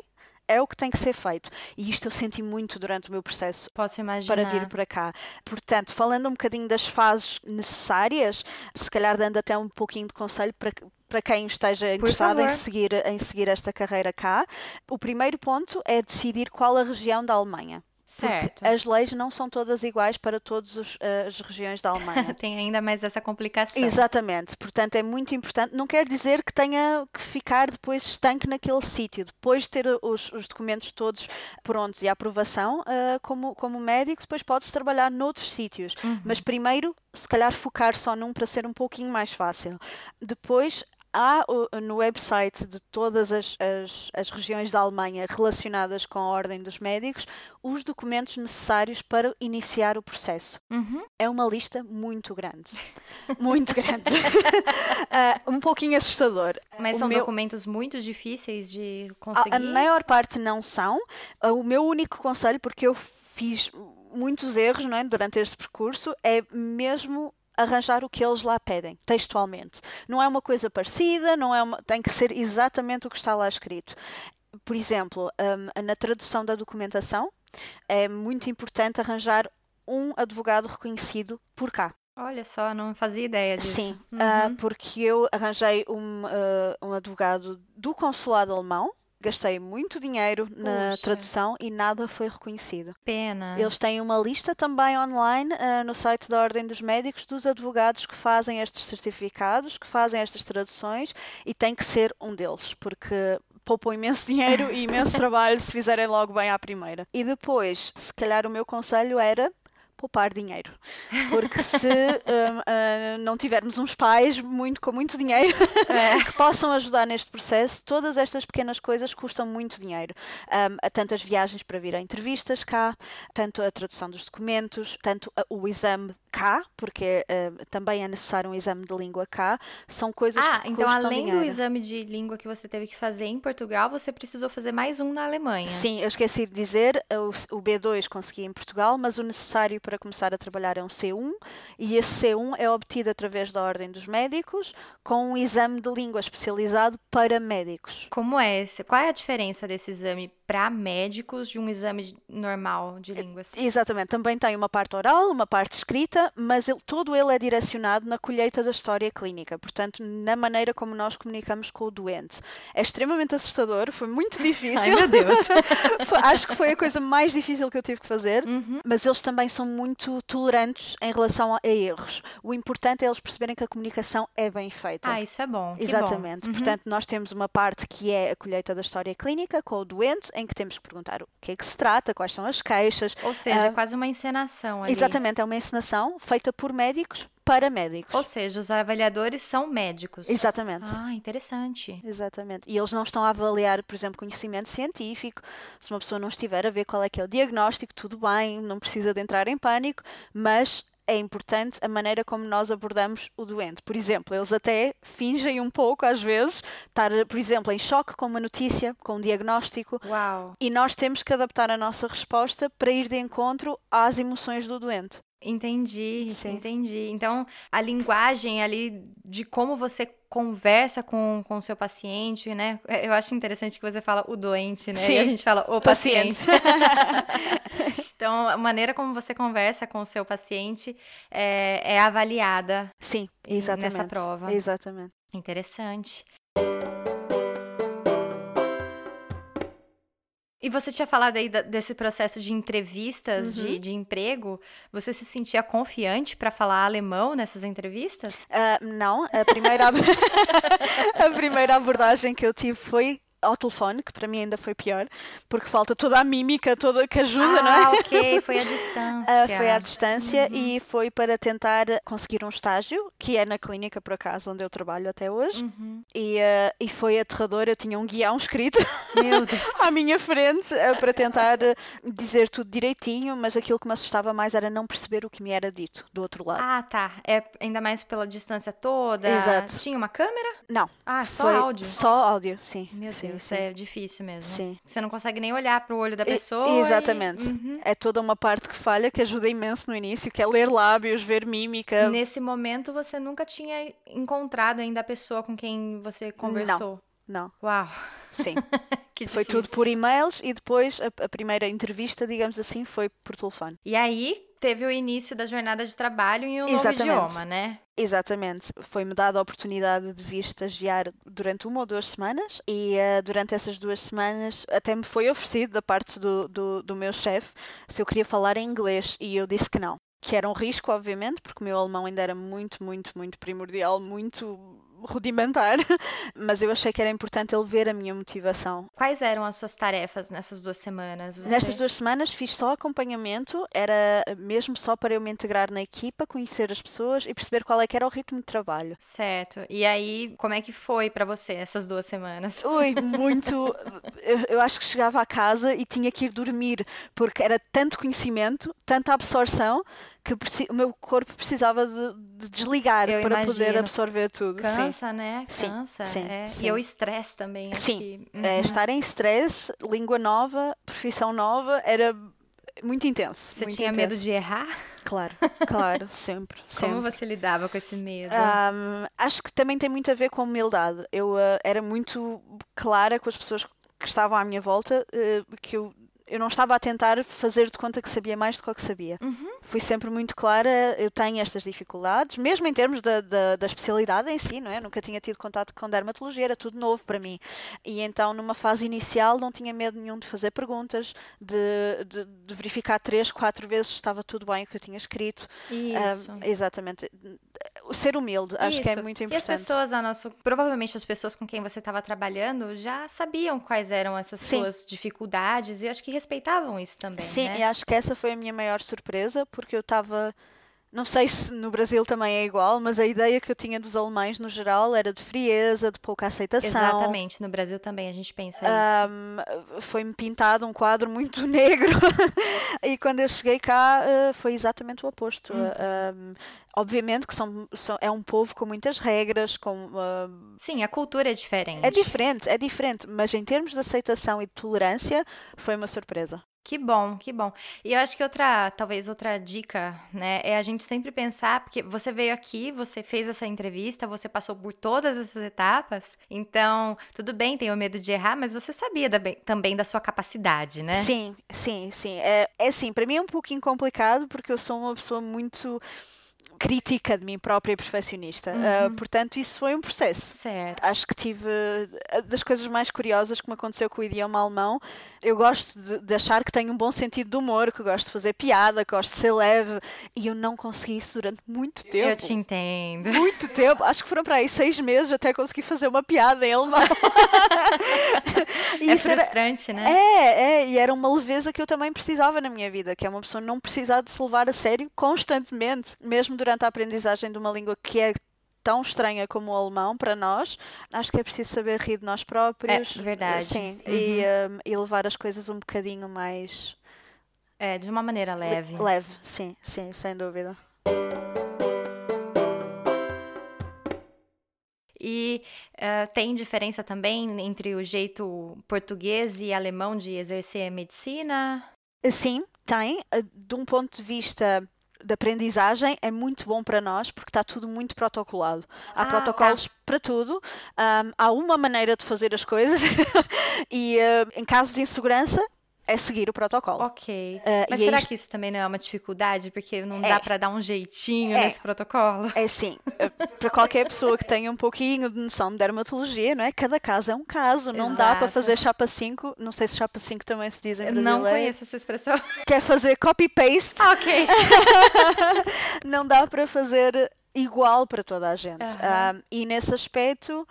é o que tem que ser feito. E isto eu senti muito durante o meu processo para vir para cá. Portanto, falando um bocadinho das fases necessárias, se calhar dando até um pouquinho de conselho para para quem esteja interessado em seguir, em seguir esta carreira cá, o primeiro ponto é decidir qual a região da Alemanha. Certo. Porque as leis não são todas iguais para todas os- as regiões da Alemanha. Tem ainda mais essa complicação. Exatamente, portanto é muito importante. Não quer dizer que tenha que ficar depois estanque naquele sítio. Depois de ter os, os documentos todos prontos e a aprovação, ah, como, como médico, depois pode-se trabalhar noutros sítios. Mas primeiro, se calhar, focar só num para ser um pouquinho mais fácil. Depois. Há no website de todas as, as, as regiões da Alemanha relacionadas com a Ordem dos Médicos os documentos necessários para iniciar o processo. Uhum. É uma lista muito grande. Muito grande. Ah, um pouquinho assustador. Mas O são meu- documentos muito difíceis de a, conseguir. a maior parte não são. Ah, O meu único conselho, porque eu fiz muitos erros não é, durante este percurso, é mesmo arranjar o que eles lá pedem, textualmente. Não é uma coisa parecida, não é uma, tem que ser exatamente o que está lá escrito. Por exemplo, hum, na tradução da documentação, é muito importante arranjar um advogado reconhecido por cá. Olha só, não fazia ideia disso. Sim, Uhum. ah, porque eu arranjei um, ah, um advogado do consulado alemão, gastei muito dinheiro na Puxa. tradução e nada foi reconhecido. Pena. Eles têm uma lista também online ah, no site da Ordem dos Médicos dos advogados que fazem estes certificados, que fazem estas traduções e tem que ser um deles, porque poupam imenso dinheiro e imenso trabalho se fizerem logo bem à primeira. E depois, se calhar o meu conselho era poupar dinheiro. Porque se ah, não tivermos uns pais muito, com muito dinheiro É. que possam ajudar neste processo, todas estas pequenas coisas custam muito dinheiro. Um, há tantas viagens para vir a entrevistas cá, tanto a tradução dos documentos, tanto a- o exame cá, porque um, também é necessário um exame de língua cá. São coisas Ah, que então custam além dinheiro. do exame de língua que você teve que fazer em Portugal, você precisou fazer mais um na Alemanha. Sim, eu esqueci de dizer, o, o B2 consegui em Portugal, mas o necessário para começar a trabalhar é um C1 e esse C1 é obtido através da Ordem dos Médicos com um exame de língua especializado para médicos. Como é esse? Qual é a diferença desse exame para médicos de um exame normal de línguas? Exatamente, também tem uma parte oral, uma parte escrita, mas ele- todo ele é direcionado na colheita da história clínica, portanto, na maneira como nós comunicamos com o doente. É extremamente assustador, foi muito difícil. Ai, meu Deus. Acho que foi a coisa mais difícil que eu tive que fazer, Uhum. mas eles também são muito tolerantes em relação a, a erros. O importante é eles perceberem que a comunicação é bem feita. Ah, isso é bom. que bom. Exatamente. Uhum. Portanto, nós temos uma parte que é a colheita da história clínica com o doente, em que temos que perguntar o que é que se trata, quais são as queixas. Ou seja, Ah, quase uma encenação ali. Exatamente, é uma encenação feita por médicos para médicos. Ou seja, os avaliadores são médicos. Exatamente. Ah, interessante. Exatamente. E eles não estão a avaliar, por exemplo, conhecimento científico. Se uma pessoa não estiver a ver qual é que é o diagnóstico, tudo bem, não precisa de entrar em pânico, mas é importante a maneira como nós abordamos o doente. Por exemplo, eles até fingem um pouco, às vezes, estar, por exemplo, em choque com uma notícia, com um diagnóstico, Uau. e nós temos que adaptar a nossa resposta para ir de encontro às emoções do doente. Entendi, Sim. entendi. Então, a linguagem ali de como você conversa com o seu paciente, né? Eu acho interessante que você fala o doente, né? E Sim. a gente fala o paciente. então, a maneira como você conversa com o seu paciente é, é avaliada. Sim, E exatamente. nessa prova. Exatamente. Interessante. E você tinha falado aí desse processo de entrevistas Uhum. de, de emprego. Você se sentia confiante para falar alemão nessas entrevistas? Ah, não, a primeira, a primeira abordagem que eu tive foi ao telefone, que para mim ainda foi pior, porque falta toda a mímica, toda que ajuda, não é? ah, ok, foi à distância. Ah, foi à distância e foi para tentar conseguir um estágio, que é na clínica, por acaso, onde eu trabalho até hoje. Uhum. E, ah, e foi aterrador, eu tinha um guião escrito à minha frente ah, para tentar ah, dizer tudo direitinho, mas aquilo que me assustava mais era não perceber o que me era dito do outro lado. Ah, tá. É ainda mais pela distância toda. Exato. Tinha uma câmera? Não, Ah, só foi áudio. Só áudio, sim. Meu sim. Sim, Isso sim. é difícil mesmo. Sim. Você não consegue nem olhar pro olho da E- pessoa. e- Exatamente. Uhum. É toda uma parte que falha que ajuda imenso no início, que é ler lábios, ver mímica. Nesse momento você nunca tinha encontrado ainda a pessoa com quem você conversou. Não, Uau, sim. que foi tudo por e-mails e depois a, a primeira entrevista, digamos assim, foi por telefone. E aí teve o início da jornada de trabalho em um novo Exatamente. idioma, né? Exatamente. Foi-me dada a oportunidade de vir estagiar durante uma ou duas semanas e eh, durante essas duas semanas até me foi oferecido da parte do, do, do meu chefe se eu queria falar em inglês e eu disse que não. Que era um risco, obviamente, porque o meu alemão ainda era muito, muito, muito primordial, muito rudimentar, mas eu achei que era importante ele ver a minha motivação. Quais eram as suas tarefas nessas duas semanas? Você- Nestas duas semanas fiz só acompanhamento, era mesmo só para eu me integrar na equipa, conhecer as pessoas e perceber qual é que era o ritmo de trabalho. Certo. E aí, como é que foi pra você essas duas semanas? Ui, muito. Eu, eu acho que chegava a casa e tinha que ir dormir, porque era tanto conhecimento, tanta absorção, que o meu corpo precisava de, de desligar Eu para poder imagino. absorver tudo. Sim. Cansa, né? Sim, Cansa. sim, é. sim. E o estresse também. Sim, que- É, Uhum. estar em stress, língua nova, profissão nova, era muito intenso. Você muito tinha intenso. medo de errar? Claro, claro, sempre. Como sempre. você lidava com esse medo? Ahm, acho que também tem muito a ver com humildade. Eu ah, era muito clara com as pessoas que estavam à minha volta eh, que eu, eu não estava a tentar fazer de conta que sabia mais do que o que sabia. Uhum. Fui sempre muito clara, eu tenho estas dificuldades, mesmo em termos da, da, da especialidade em si, não é? Nunca tinha tido contato com dermatologia, era tudo novo para mim. E então, numa fase inicial, não tinha medo nenhum de fazer perguntas, de, de, de verificar três, quatro vezes se estava tudo bem o que eu tinha escrito. Isso. Exatamente. Ser humilde, acho que é Isso. muito E as importante. pessoas a nosso, provavelmente as pessoas com quem você estava trabalhando já sabiam quais eram essas Sim. suas dificuldades e acho que respeitavam isso também, Sim, né? e acho que essa foi a minha maior surpresa, porque eu estava. Não sei se no Brasil também é igual, mas a ideia que eu tinha dos alemães no geral era de frieza, de pouca aceitação. Exatamente, no Brasil também a gente pensa isso. Ahm, Foi-me pintado um quadro muito negro e quando eu cheguei cá eh, foi exatamente o oposto. Uhum. Ahm, obviamente que são, são- é um povo com muitas regras, com ah, Sim, a cultura é diferente. é diferente, é diferente, mas em termos de aceitação e de tolerância foi uma surpresa. Que bom, que bom. E eu acho que outra, talvez outra dica, né, é a gente sempre pensar, porque você veio aqui, você fez essa entrevista, você passou por todas essas etapas, então, tudo bem, tem o medo de errar, mas você sabia da- também da sua capacidade, né? Sim, sim, sim. É, é assim, para mim é um pouquinho complicado porque eu sou uma pessoa muito crítica de mim própria e perfeccionista. Ah, portanto, isso foi um processo. Certo. Acho que tive ah, das coisas mais curiosas que me aconteceu com o idioma alemão. Eu gosto de, de achar que tenho um bom sentido de humor, que gosto de fazer piada, que gosto de ser leve, e eu não consegui isso durante muito tempo. Eu te entendo. Muito tempo, acho que foram para aí seis meses até conseguir fazer uma piada em alemão. É isso era- frustrante, né? é, é, e era uma leveza que eu também precisava na minha vida, que é uma pessoa não precisar de se levar a sério constantemente, mesmo durante a aprendizagem de uma língua que é tão estranha como o alemão para nós. Acho que é preciso saber rir de nós próprios. É, verdade. Sim, Uhum. e, um, e levar as coisas um bocadinho mais É, de uma maneira le- leve. leve. Sim, sim, sem dúvida. E eh, tem diferença também entre o jeito português e alemão de exercer a medicina? Sim, tem. eh, De um ponto de vista de aprendizagem, é muito bom para nós porque está tudo muito protocolado. Há Ah, protocolos para tudo, ahm, há uma maneira de fazer as coisas. E eh, em caso de insegurança é seguir o protocolo. Ok. Eh, Mas é será isto- que isso também não é uma dificuldade? Porque não É. dá pra dar um jeitinho É. nesse protocolo? É assim, eh, para qualquer pessoa que tenha um pouquinho de noção de dermatologia, não é? Cada caso é um caso, não dá para Exato. fazer chapa 5, não sei se chapa 5 também se diz em brasileiro. não conheço essa expressão. Quer fazer copy-paste, ok. não dá para fazer igual para toda a gente. Aham. Um, e nesse aspecto,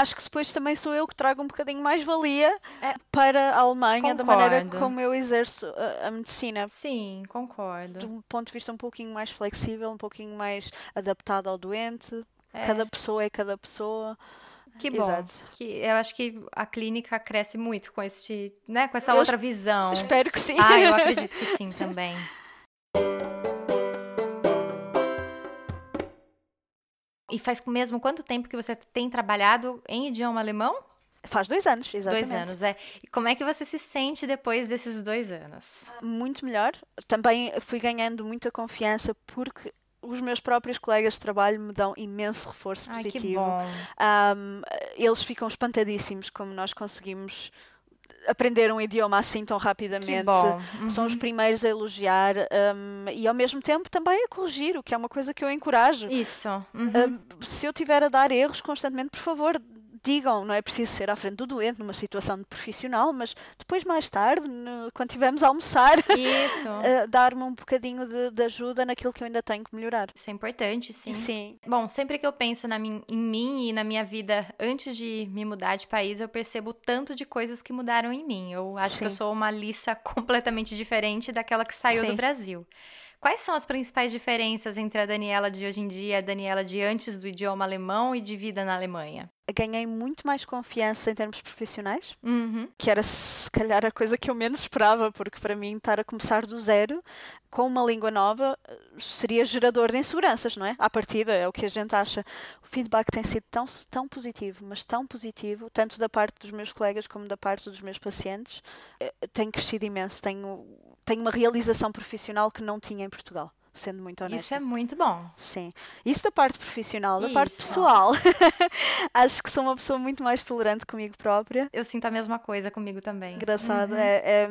acho que depois também sou eu que trago um bocadinho mais valia É. para a Alemanha da maneira Concordo. como eu exerço a, a medicina. Sim, De concordo. um ponto de vista um pouquinho mais flexível, um pouquinho mais adaptado ao doente. É. Cada pessoa é cada pessoa. Que bom. Exato. Que eu acho que a clínica cresce muito com este, né, com essa Eu outra visão. Espero que sim. Ah, eu acredito que sim também. E faz mesmo quanto tempo que você tem trabalhado em idioma alemão? Faz dois anos, exatamente. Dois anos, é. E como é que você se sente depois desses dois anos? Muito melhor. Também fui ganhando muita confiança porque os meus próprios colegas de trabalho me dão imenso reforço Ai, positivo. que bom. Um, eles ficam espantadíssimos como nós conseguimos aprender um idioma assim tão rapidamente. Uhum. São os primeiros a elogiar um, e ao mesmo tempo também a corrigir, o que é uma coisa que eu encorajo. Isso. Uhum. Um, se eu tiver a dar erros constantemente, por favor, digam, não é preciso ser à frente do doente numa situação de profissional, mas depois, mais tarde, no, quando tivermos a almoçar, uh, dar-me um bocadinho de, de, ajuda naquilo que eu ainda tenho que melhorar. Isso é importante, sim. Sim. Bom, sempre que eu penso na em mim e na minha vida antes de me mudar de país, eu percebo tanto de coisas que mudaram em mim. Eu acho sim. que eu sou uma Lissa completamente diferente daquela que saiu sim. do Brasil. Quais são as principais diferenças entre a Daniela de hoje em dia e a Daniela de antes do idioma alemão e de vida na Alemanha? Ganhei muito mais confiança em termos profissionais, uhum. que era se calhar a coisa que eu menos esperava, porque para mim estar a começar do zero com uma língua nova seria gerador de inseguranças, não é? À partida, é o que a gente acha. O feedback tem sido tão, tão positivo, mas tão positivo, tanto da parte dos meus colegas como da parte dos meus pacientes. Eh, tem crescido imenso, tenho tenho uma realização profissional que não tinha em Portugal sendo muito honesta. Isso é muito bom. Sim. Isso da parte profissional, da Isso. parte pessoal. acho que sou uma pessoa muito mais tolerante comigo própria. Eu sinto a mesma coisa comigo também. Engraçado. Uhum. É, é,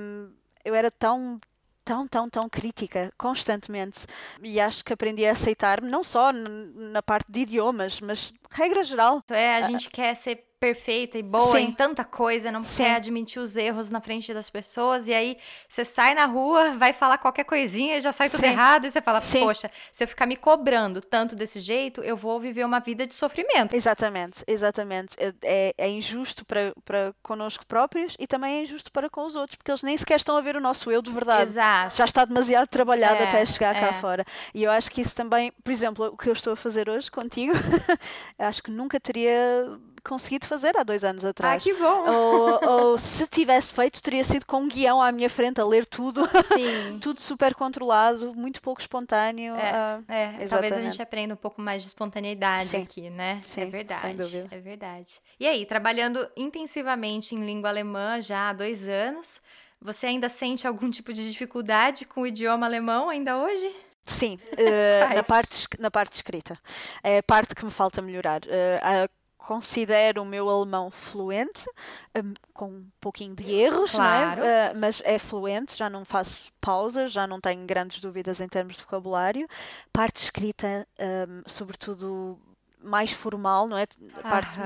eu era tão tão, tão, tão crítica constantemente e acho que aprendi a aceitar-me não só na parte de idiomas, mas regra geral. É, a gente quer ser perfeita e boa Sim. em tanta coisa, não Sim. quer admitir os erros na frente das pessoas, e aí você sai na rua, vai falar qualquer coisinha e já sai tudo Sim. errado, e você fala, poxa, se eu ficar me cobrando tanto desse jeito, eu vou viver uma vida de sofrimento. Exatamente, exatamente. É, é, injusto para, para connosco próprios e também é injusto para com os outros, porque eles nem sequer estão a ver o nosso eu de verdade. Exato. Já está demasiado trabalhado é, até chegar cá é. fora. E eu acho que isso também, por exemplo, o que eu estou a fazer hoje contigo, acho que nunca teria conseguido fazer há dois anos atrás. Ah, que bom! Ou, ou, se tivesse feito, teria sido com um guião à minha frente a ler tudo. Sim. tudo super controlado, muito pouco espontâneo. É, uh, é talvez a gente aprenda um pouco mais de espontaneidade Sim. aqui, né? Sim, é verdade. Sem dúvida. É verdade. E aí, trabalhando intensivamente em língua alemã já há dois anos, você ainda sente algum tipo de dificuldade com o idioma alemão ainda hoje? Sim, uh, na, parte, na parte escrita. É a parte que me falta melhorar. Uh, considero o meu alemão fluente, um, com um pouquinho de erros, claro. não é? Uh, mas é fluente, já não faço pausas, já não tenho grandes dúvidas em termos de vocabulário. Parte escrita, um, sobretudo mais formal, não é? A parte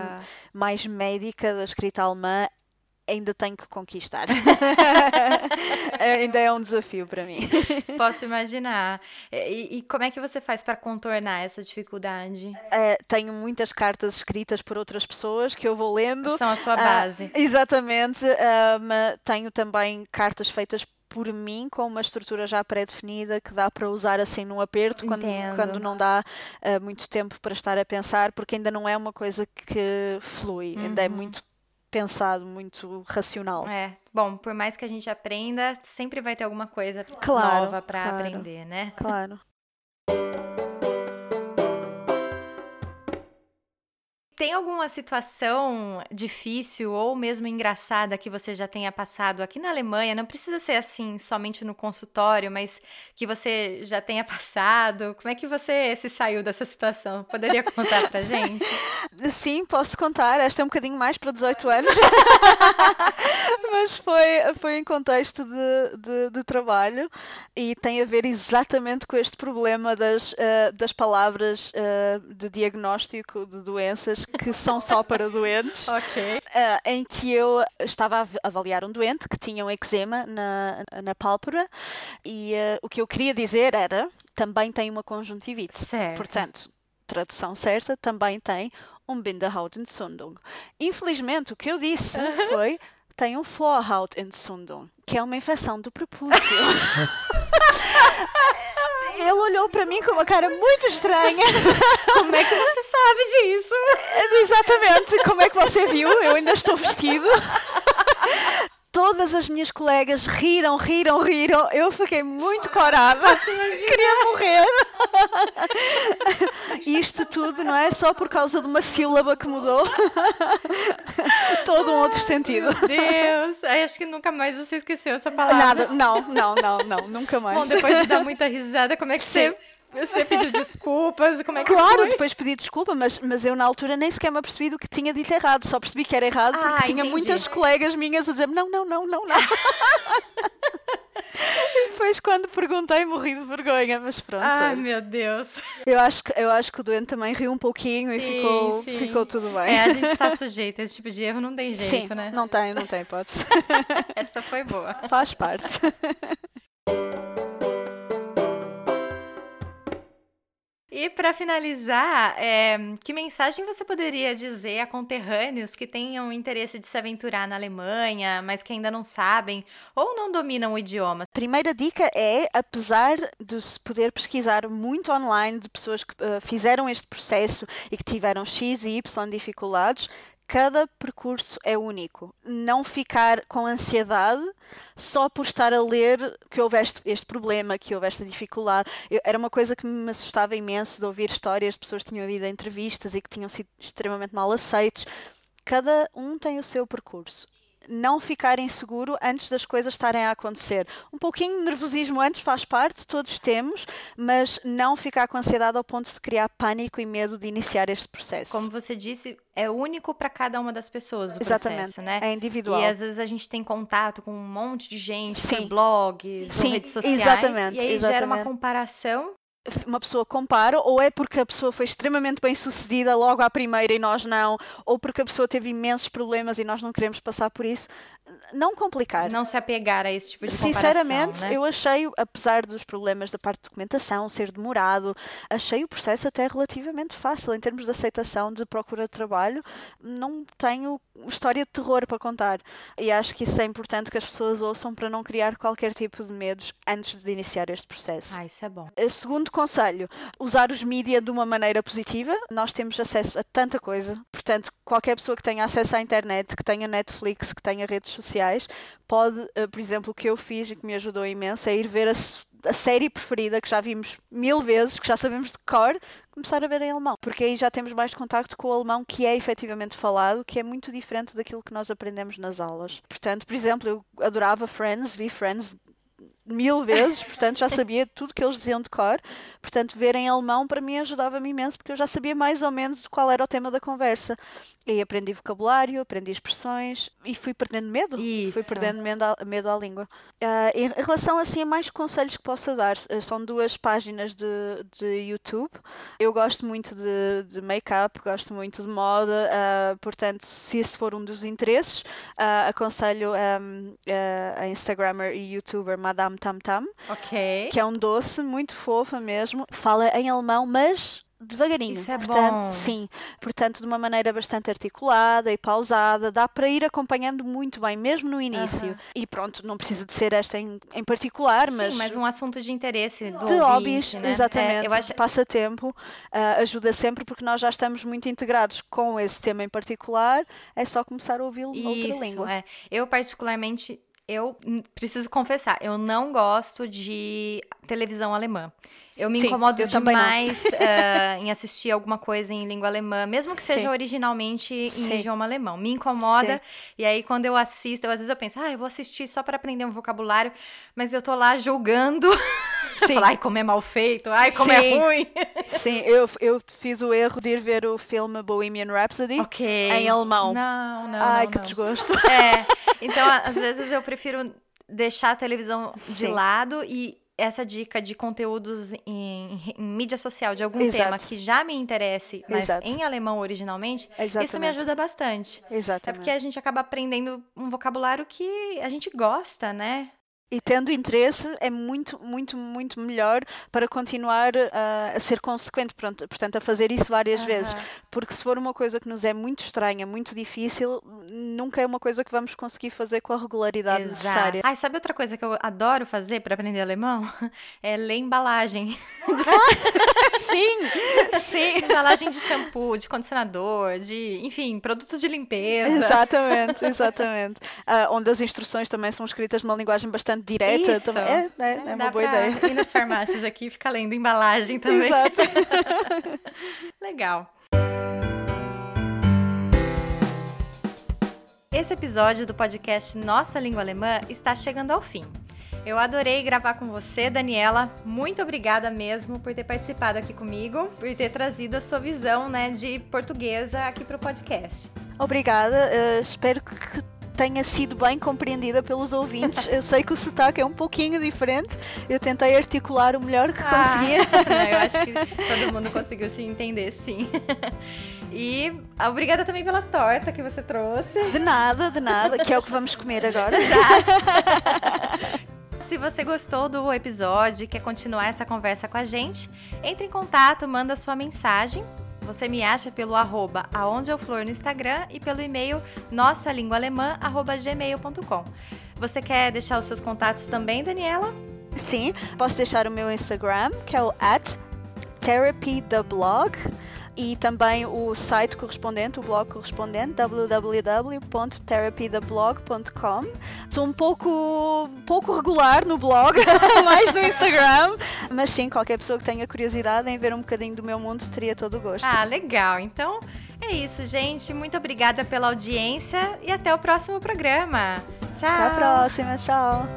mais médica da escrita alemã ainda tenho que conquistar. ainda é um desafio para mim. Posso imaginar. E, e, como é que você faz para contornar essa dificuldade? É, tenho muitas cartas escritas por outras pessoas que eu vou lendo. São a sua base. Uh, exatamente. Tenho também cartas feitas por mim com uma estrutura já pré-definida que dá para usar assim num aperto quando, quando não dá uh, muito tempo para estar a pensar porque ainda não é uma coisa que flui, uhum. ainda é uhum. muito pensado, muito racional. É. Bom, por mais que a gente aprenda, sempre vai ter alguma coisa claro, nova para claro, aprender, né? Claro. Tem alguma situação difícil ou mesmo engraçada que você já tenha passado aqui na Alemanha? Não precisa ser assim somente no consultório, mas que você já tenha passado. Como é que você se saiu dessa situação? Poderia contar pra gente? Sim, posso contar. Esta é um bocadinho mais para 18 anos. mas foi, foi em contexto de, de, de, trabalho e tem a ver exatamente com este problema das, uh, das palavras uh, de diagnóstico de doenças que são só para doentes. ok. Uh, em que eu estava a avaliar um doente que tinha um eczema na, na pálpebra e uh, o que eu queria dizer era também tem uma conjuntivite. Certo. Portanto, tradução certa, também tem um Binderhautentzündung. Infelizmente, o que eu disse foi tem um Vorhautentzündung, que é uma infecção do prepúcio. Ele olhou para mim com uma cara muito estranha. Como é que você sabe disso? Exatamente. Como é que você viu? Eu ainda estou vestido. Todas as minhas colegas riram, riram, riram. Eu fiquei muito corada. Queria morrer. Isto tudo, não é? Só por causa de uma sílaba que mudou. Todo um outro sentido. Meu Deus. Acho que nunca mais você esqueceu essa palavra. Nada. Não, não, não, não. Nunca mais. Bom, depois de dar muita risada, como é que você você pediu desculpas? Como é que claro, foi? depois pedi desculpa, mas, mas eu na altura nem sequer me apercebi do que tinha dito errado. Só percebi que era errado porque Ah, tinha entendi. muitas colegas minhas a dizer não, não, não, não, não. e depois quando perguntei morri de vergonha, mas pronto. Ai, meu Deus. eu, acho que, eu acho que o doente também riu um pouquinho e Sim, ficou, sim. ficou tudo bem. É, a gente tá sujeito a esse tipo de erro, não tem jeito, Sim, né? não tem, não tem hipótese. Essa foi boa. Faz parte. E para finalizar, é, que mensagem você poderia dizer a conterrâneos que tenham interesse de se aventurar na Alemanha, mas que ainda não sabem ou não dominam o idioma? Primeira dica é, apesar de se poder pesquisar muito online de pessoas que eh, fizeram este processo e que tiveram X e Y dificuldades, cada percurso é único. Não ficar com ansiedade só por estar a ler que houve este, este problema, que houve esta dificuldade. Eu- era uma coisa que me assustava imenso de ouvir histórias de pessoas que tinham havido entrevistas e que tinham sido extremamente mal aceitos. Cada um tem o seu percurso. Não ficar inseguro antes das coisas estarem a acontecer. Um pouquinho de nervosismo antes faz parte, todos temos, mas não ficar com ansiedade ao ponto de criar pânico e medo de iniciar este processo. Como você disse, é único para cada uma das pessoas o Exatamente, processo, né? é individual. E às vezes a gente tem contato com um monte de gente, Sim. blogs, Sim, redes sociais, exatamente, e aí gera uma exatamente. comparação. Uma pessoa compara, ou é porque a pessoa foi extremamente bem sucedida logo à primeira e nós não, ou porque a pessoa teve imensos problemas e nós não queremos passar por isso. Não complicar. Não se apegar a esse tipo de Sinceramente, né? eu achei, apesar dos problemas da parte de documentação ser demorado, achei o processo até relativamente fácil em termos de aceitação de procura de trabalho. Não tenho história de terror para contar. E acho que isso é importante que as pessoas ouçam para não criar qualquer tipo de medos antes de iniciar este processo. Ah, isso é bom. Eh, Segundo conselho, usar os mídia de uma maneira positiva. Nós temos acesso a tanta coisa, portanto, qualquer pessoa que tenha acesso à internet, que tenha Netflix, que tenha redes sociais, pode, eh, por exemplo, o que eu fiz e que me ajudou imenso é ir ver a, a série preferida que já vimos mil vezes, que já sabemos de cor, começar a ver em alemão, porque aí já temos mais contacto com o alemão que é efetivamente falado, que é muito diferente daquilo que nós aprendemos nas aulas. Portanto, por exemplo, eu adorava Friends, vi Friends mil vezes, portanto já sabia tudo que eles diziam de cor. Portanto, ver em alemão para mim ajudava-me imenso porque eu já sabia mais ou menos qual era o tema da conversa. E aí aprendi vocabulário, aprendi expressões e fui perdendo medo. Fui Isso. perdendo medo à, medo à língua. Ah, em relação assim a mais conselhos que possa dar, eh, são duas páginas de, de YouTube. Eu gosto muito de, de make-up, gosto muito de moda, ah, portanto, se esse for um dos interesses, ah, aconselho ah, a Instagrammer e YouTuber Madame Tam Tam, Ok. que é um doce muito fofa mesmo. Fala em alemão, mas devagarinho. Isso é portanto, bom. Sim, portanto, de uma maneira bastante articulada e pausada, dá para ir acompanhando muito bem, mesmo no início. E pronto, não precisa de ser esta em, em particular, mas. Sim, mas um assunto de interesse do de ouvinte, hobbies, né? exatamente, É, eu acho... passatempo, ah, ajuda sempre porque nós já estamos muito integrados com esse tema em particular, é só começar a ouvi-lo noutra língua. é. Eu, particularmente, eu preciso confessar, eu não gosto de televisão alemã. Eu me Sim, incomodo eu demais eh, em assistir alguma coisa em língua alemã, mesmo que seja Sim. originalmente em Sim. idioma alemão. Me incomoda. E aí, quando eu assisto, eu, às vezes eu penso, ah, eu vou assistir só para aprender um vocabulário, mas eu tô lá julgando. Sim. Falar, ai, como é mal feito, ai, como é Sim. ruim. Sim, eu, eu fiz o erro de ir ver o filme Bohemian Rhapsody ok. em alemão. Não, não. Ai, não, que não. desgosto. É, então às vezes eu prefiro deixar a televisão de Sim. lado e essa dica de conteúdos em, em mídia social de algum Exato. tema que já me interesse, mas Exato. em alemão originalmente, isso me Exatamente. ajuda bastante. É Exatamente. porque a gente acaba aprendendo um vocabulário que a gente gosta, né? E tendo interesse é muito, muito, muito melhor para continuar uh, a ser consequente, pronto, portanto, a fazer isso várias uhum. vezes. Porque se for uma coisa que nos é muito estranha, muito difícil, nunca é uma coisa que vamos conseguir fazer com a regularidade Exato. necessária. Ai, sabe outra coisa que eu adoro fazer para aprender alemão? É ler embalagem. Sim! Sim, embalagem de shampoo, de condicionador, de, enfim, produtos de limpeza. Exatamente, exatamente. Uh, onde as instruções também são escritas numa linguagem bastante direta. Isso. Também. É, é, é, é uma boa ideia. Ir nas farmácias aqui e ficar lendo embalagem também. Exato. Legal. Esse episódio do podcast Nossa Língua Alemã está chegando ao fim. Eu adorei gravar com você, Daniela. Muito obrigada mesmo por ter participado aqui comigo, por ter trazido a sua visão né, de portuguesa aqui para o podcast. Obrigada. Uh, espero que tenha sido bem compreendida pelos ouvintes. Eu sei que o sotaque é um pouquinho diferente. Eu tentei articular o melhor que ah, conseguia. eu acho que todo mundo conseguiu se entender, sim. E obrigada também pela torta que você trouxe. De nada, de nada, que é o que vamos comer agora. Exato. Se você gostou do episódio e quer continuar essa conversa com a gente, entre em contato, manda sua mensagem. Você me acha pelo arroba aondeeuflor no Instagram e pelo e-mail nossalinguaalemã.gmail.com. Você quer deixar os seus contatos também, Daniela? Sim, posso deixar o meu Instagram, que é o at therapytheblog e também o site correspondente, o blog correspondente, www.therapytheblog.com. Sou um pouco, pouco regular no blog, mais no Instagram, mas sim, qualquer pessoa que tenha curiosidade em ver um bocadinho do meu mundo teria todo o gosto. Ah, legal. Então é isso, gente. Muito obrigada pela audiência e até o próximo programa. Tchau. Até a próxima. Tchau.